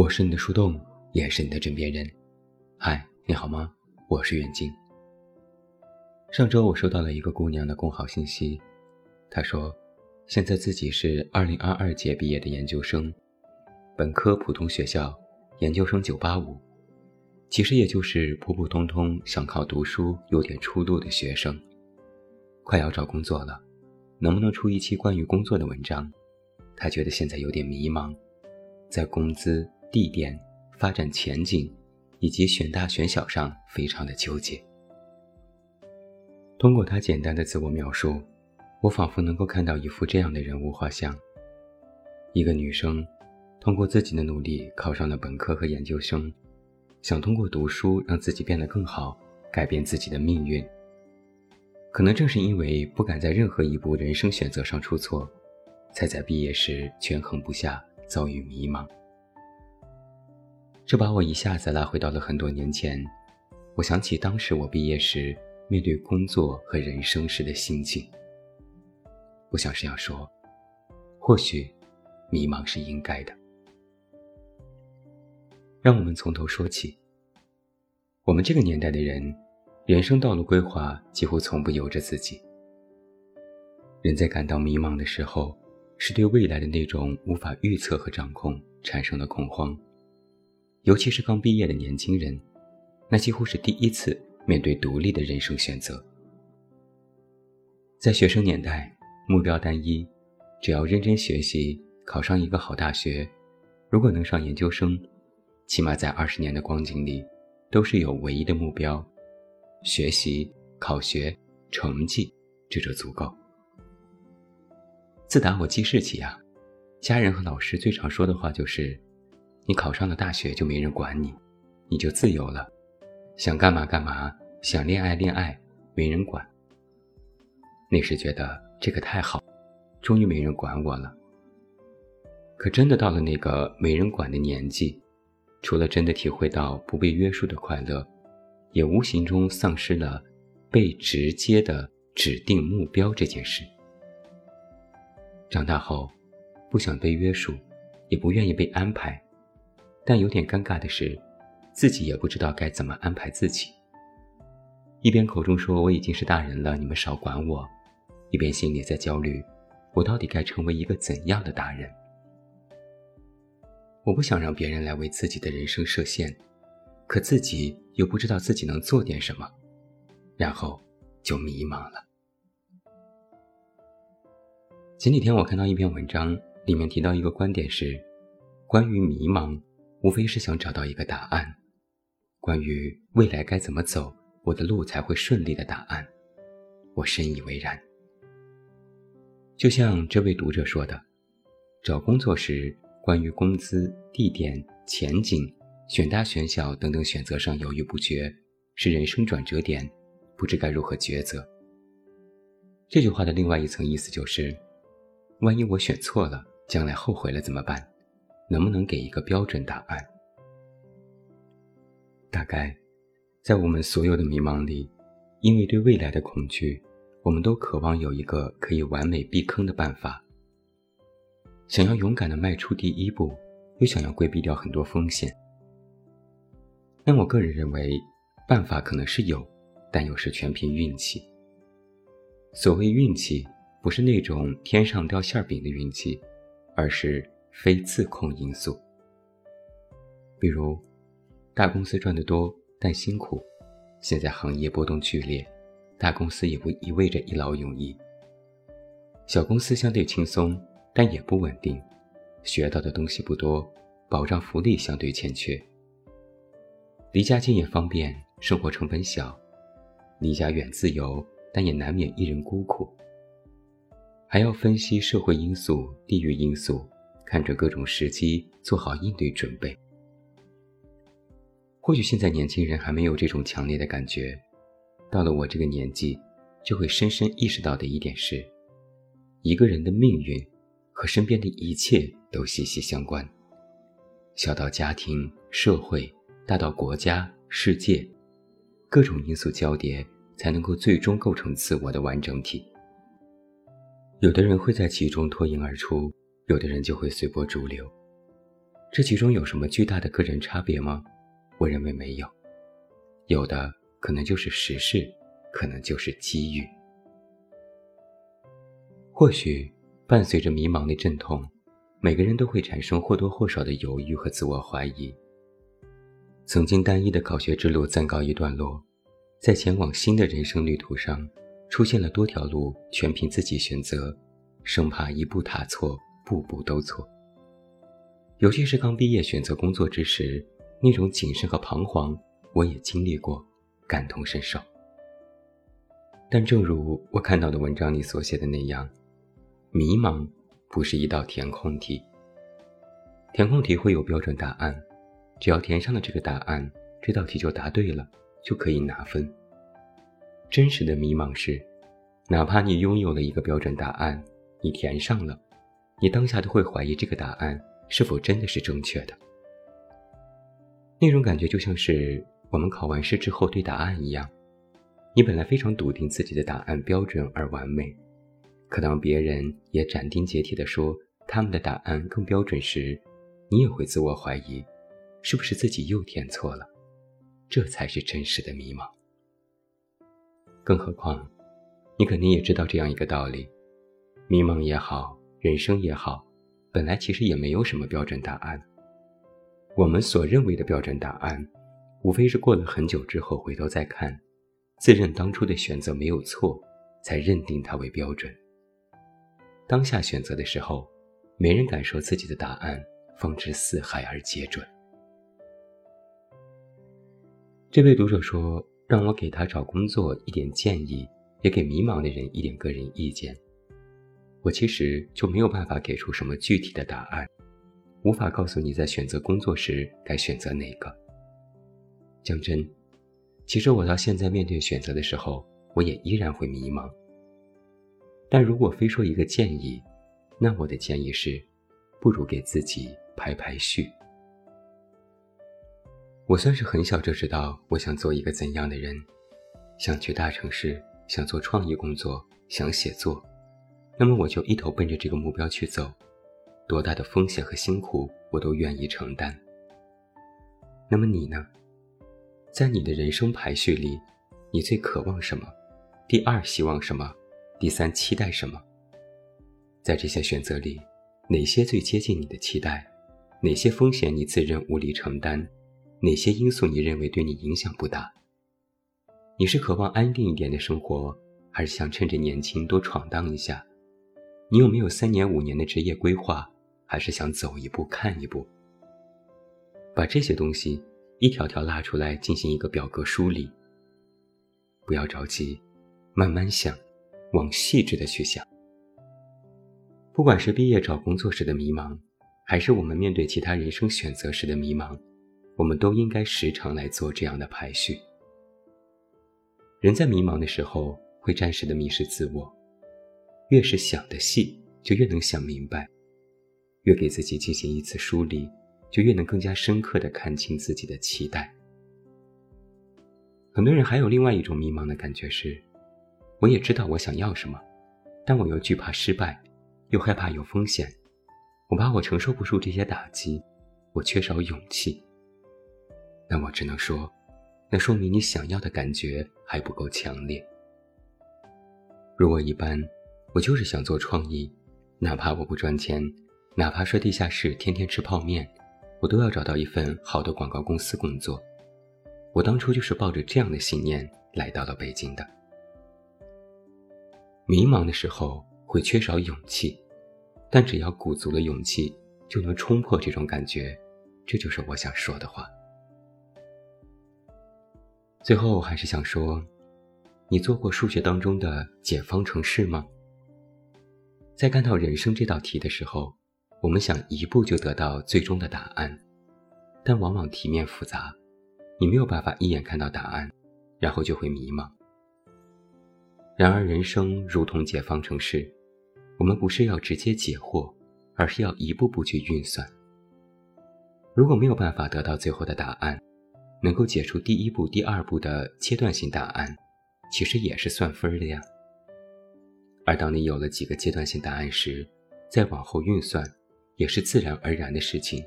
我是你的树洞，也是你的枕边人。嗨，你好吗？我是远近。上周我收到了一个姑娘的公号信息，她说，现在自己是二零二二届毕业的研究生，本科普通学校，研究生九八五，其实也就是普普通通想靠读书有点出路的学生，快要找工作了，能不能出一期关于工作的文章？她觉得现在有点迷茫，在工资。地点、发展前景，以及选大选小上非常的纠结。通过他简单的自我描述，我仿佛能够看到一幅这样的人物画像：一个女生，通过自己的努力考上了本科和研究生，想通过读书让自己变得更好，改变自己的命运。可能正是因为不敢在任何一步人生选择上出错，才在毕业时权衡不下，遭遇迷茫。这把我一下子拉回到了很多年前，我想起当时我毕业时面对工作和人生时的心境。我想是要说，或许迷茫是应该的。让我们从头说起。我们这个年代的人，人生道路规划几乎从不由着自己。人在感到迷茫的时候，是对未来的那种无法预测和掌控产生了恐慌。尤其是刚毕业的年轻人，那几乎是第一次面对独立的人生选择。在学生年代，目标单一，只要认真学习，考上一个好大学，如果能上研究生，起码在二十年的光景里，都是有唯一的目标：学习、考学、成绩，这就足够。自打我记事起啊，家人和老师最常说的话就是。你考上了大学就没人管你，你就自由了，想干嘛干嘛，想恋爱恋爱，没人管。那时觉得这个太好，终于没人管我了。可真的到了那个没人管的年纪，除了真的体会到不被约束的快乐，也无形中丧失了被直接的指定目标这件事。长大后，不想被约束，也不愿意被安排。但有点尴尬的是，自己也不知道该怎么安排自己。一边口中说我已经是大人了，你们少管我；一边心里在焦虑，我到底该成为一个怎样的大人？我不想让别人来为自己的人生设限，可自己又不知道自己能做点什么，然后就迷茫了。前几天我看到一篇文章，里面提到一个观点是，关于迷茫。无非是想找到一个答案，关于未来该怎么走，我的路才会顺利的答案，我深以为然。就像这位读者说的，找工作时，关于工资、地点、前景、选大选小等等选择上犹豫不决，是人生转折点，不知该如何抉择。这句话的另外一层意思就是，万一我选错了，将来后悔了怎么办？能不能给一个标准答案？大概，在我们所有的迷茫里，因为对未来的恐惧，我们都渴望有一个可以完美避坑的办法。想要勇敢的迈出第一步，又想要规避掉很多风险。但我个人认为，办法可能是有，但又是全凭运气。所谓运气，不是那种天上掉馅饼的运气，而是。非自控因素，比如大公司赚得多但辛苦，现在行业波动剧烈，大公司也不意味着一劳永逸；小公司相对轻松但也不稳定，学到的东西不多，保障福利相对欠缺；离家近也方便，生活成本小；离家远自由，但也难免一人孤苦。还要分析社会因素、地域因素。看准各种时机，做好应对准备。或许现在年轻人还没有这种强烈的感觉，到了我这个年纪，就会深深意识到的一点是：一个人的命运和身边的一切都息息相关。小到家庭、社会，大到国家、世界，各种因素交叠，才能够最终构成自我的完整体。有的人会在其中脱颖而出。有的人就会随波逐流，这其中有什么巨大的个人差别吗？我认为没有，有的可能就是时势，可能就是机遇。或许伴随着迷茫的阵痛，每个人都会产生或多或少的犹豫和自我怀疑。曾经单一的考学之路暂告一段落，在前往新的人生旅途上，出现了多条路，全凭自己选择，生怕一步踏错，步步都错。尤其是刚毕业选择工作之时，那种谨慎和彷徨，我也经历过，感同身受。但正如我看到的文章里所写的那样，迷茫不是一道填空题。填空题会有标准答案，只要填上了这个答案，这道题就答对了，就可以拿分。真实的迷茫是，哪怕你拥有了一个标准答案，你填上了，你当下都会怀疑这个答案。是否真的是正确的？那种感觉就像是我们考完试之后对答案一样，你本来非常笃定自己的答案标准而完美，可当别人也斩钉截铁地说他们的答案更标准时，你也会自我怀疑，是不是自己又填错了？这才是真实的迷茫。更何况，你肯定也知道这样一个道理：迷茫也好，人生也好。本来其实也没有什么标准答案。我们所认为的标准答案，无非是过了很久之后回头再看，自认当初的选择没有错，才认定它为标准。当下选择的时候，没人敢说自己的答案方知四海而皆准。这位读者说：“让我给他找工作一点建议，也给迷茫的人一点个人意见。”我其实就没有办法给出什么具体的答案，无法告诉你在选择工作时该选择哪个。讲真，其实我到现在面对选择的时候，我也依然会迷茫。但如果非说一个建议，那我的建议是，不如给自己排排序。我算是很小就知道我想做一个怎样的人，想去大城市，想做创意工作，想写作。那么我就一头奔着这个目标去走，多大的风险和辛苦我都愿意承担。那么你呢？在你的人生排序里，你最渴望什么？第二希望什么？第三期待什么？在这些选择里，哪些最接近你的期待？哪些风险你自认无力承担？哪些因素你认为对你影响不大？你是渴望安定一点的生活，还是想趁着年轻多闯荡一下？你有没有三年五年的职业规划？还是想走一步看一步？把这些东西一条条拉出来进行一个表格梳理。不要着急，慢慢想，往细致的去想。不管是毕业找工作时的迷茫，还是我们面对其他人生选择时的迷茫，我们都应该时常来做这样的排序。人在迷茫的时候，会暂时的迷失自我。越是想的细，就越能想明白；越给自己进行一次梳理，就越能更加深刻地看清自己的期待。很多人还有另外一种迷茫的感觉是：我也知道我想要什么，但我又惧怕失败，又害怕有风险，我怕我承受不住这些打击，我缺少勇气。那我只能说，那说明你想要的感觉还不够强烈。如果一般。我就是想做创意，哪怕我不赚钱，哪怕睡地下室天天吃泡面，我都要找到一份好的广告公司工作。我当初就是抱着这样的信念来到了北京的。迷茫的时候会缺少勇气，但只要鼓足了勇气，就能冲破这种感觉。这就是我想说的话。最后还是想说，你做过数学当中的解方程式吗？在看到人生这道题的时候，我们想一步就得到最终的答案，但往往题面复杂，你没有办法一眼看到答案，然后就会迷茫。然而人生如同解方程式，我们不是要直接解惑，而是要一步步去运算。如果没有办法得到最后的答案，能够解出第一步、第二步的阶段性答案，其实也是算分的呀。而当你有了几个阶段性答案时，再往后运算，也是自然而然的事情，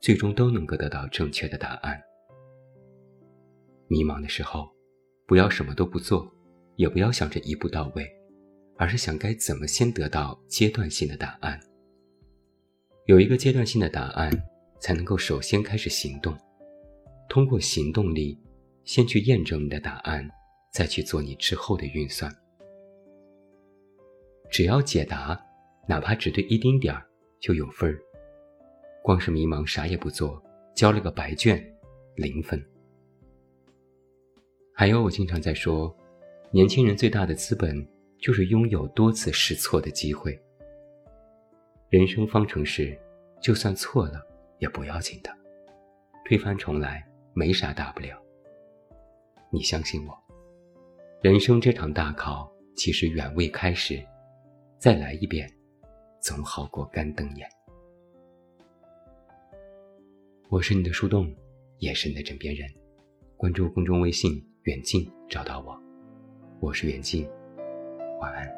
最终都能够得到正确的答案。迷茫的时候，不要什么都不做，也不要想着一步到位，而是想该怎么先得到阶段性的答案。有一个阶段性的答案，才能够首先开始行动。通过行动力，先去验证你的答案，再去做你之后的运算。只要解答，哪怕只对一丁点儿，就有分儿。光是迷茫啥也不做，交了个白卷，零分。还有，我经常在说，年轻人最大的资本就是拥有多次试错的机会。人生方程式，就算错了也不要紧的，推翻重来没啥大不了。你相信我，人生这场大考其实远未开始，再来一遍，总好过干瞪眼。我是你的树洞，也是你的枕边人。关注公众微信。远近找到我，我是远近，晚安。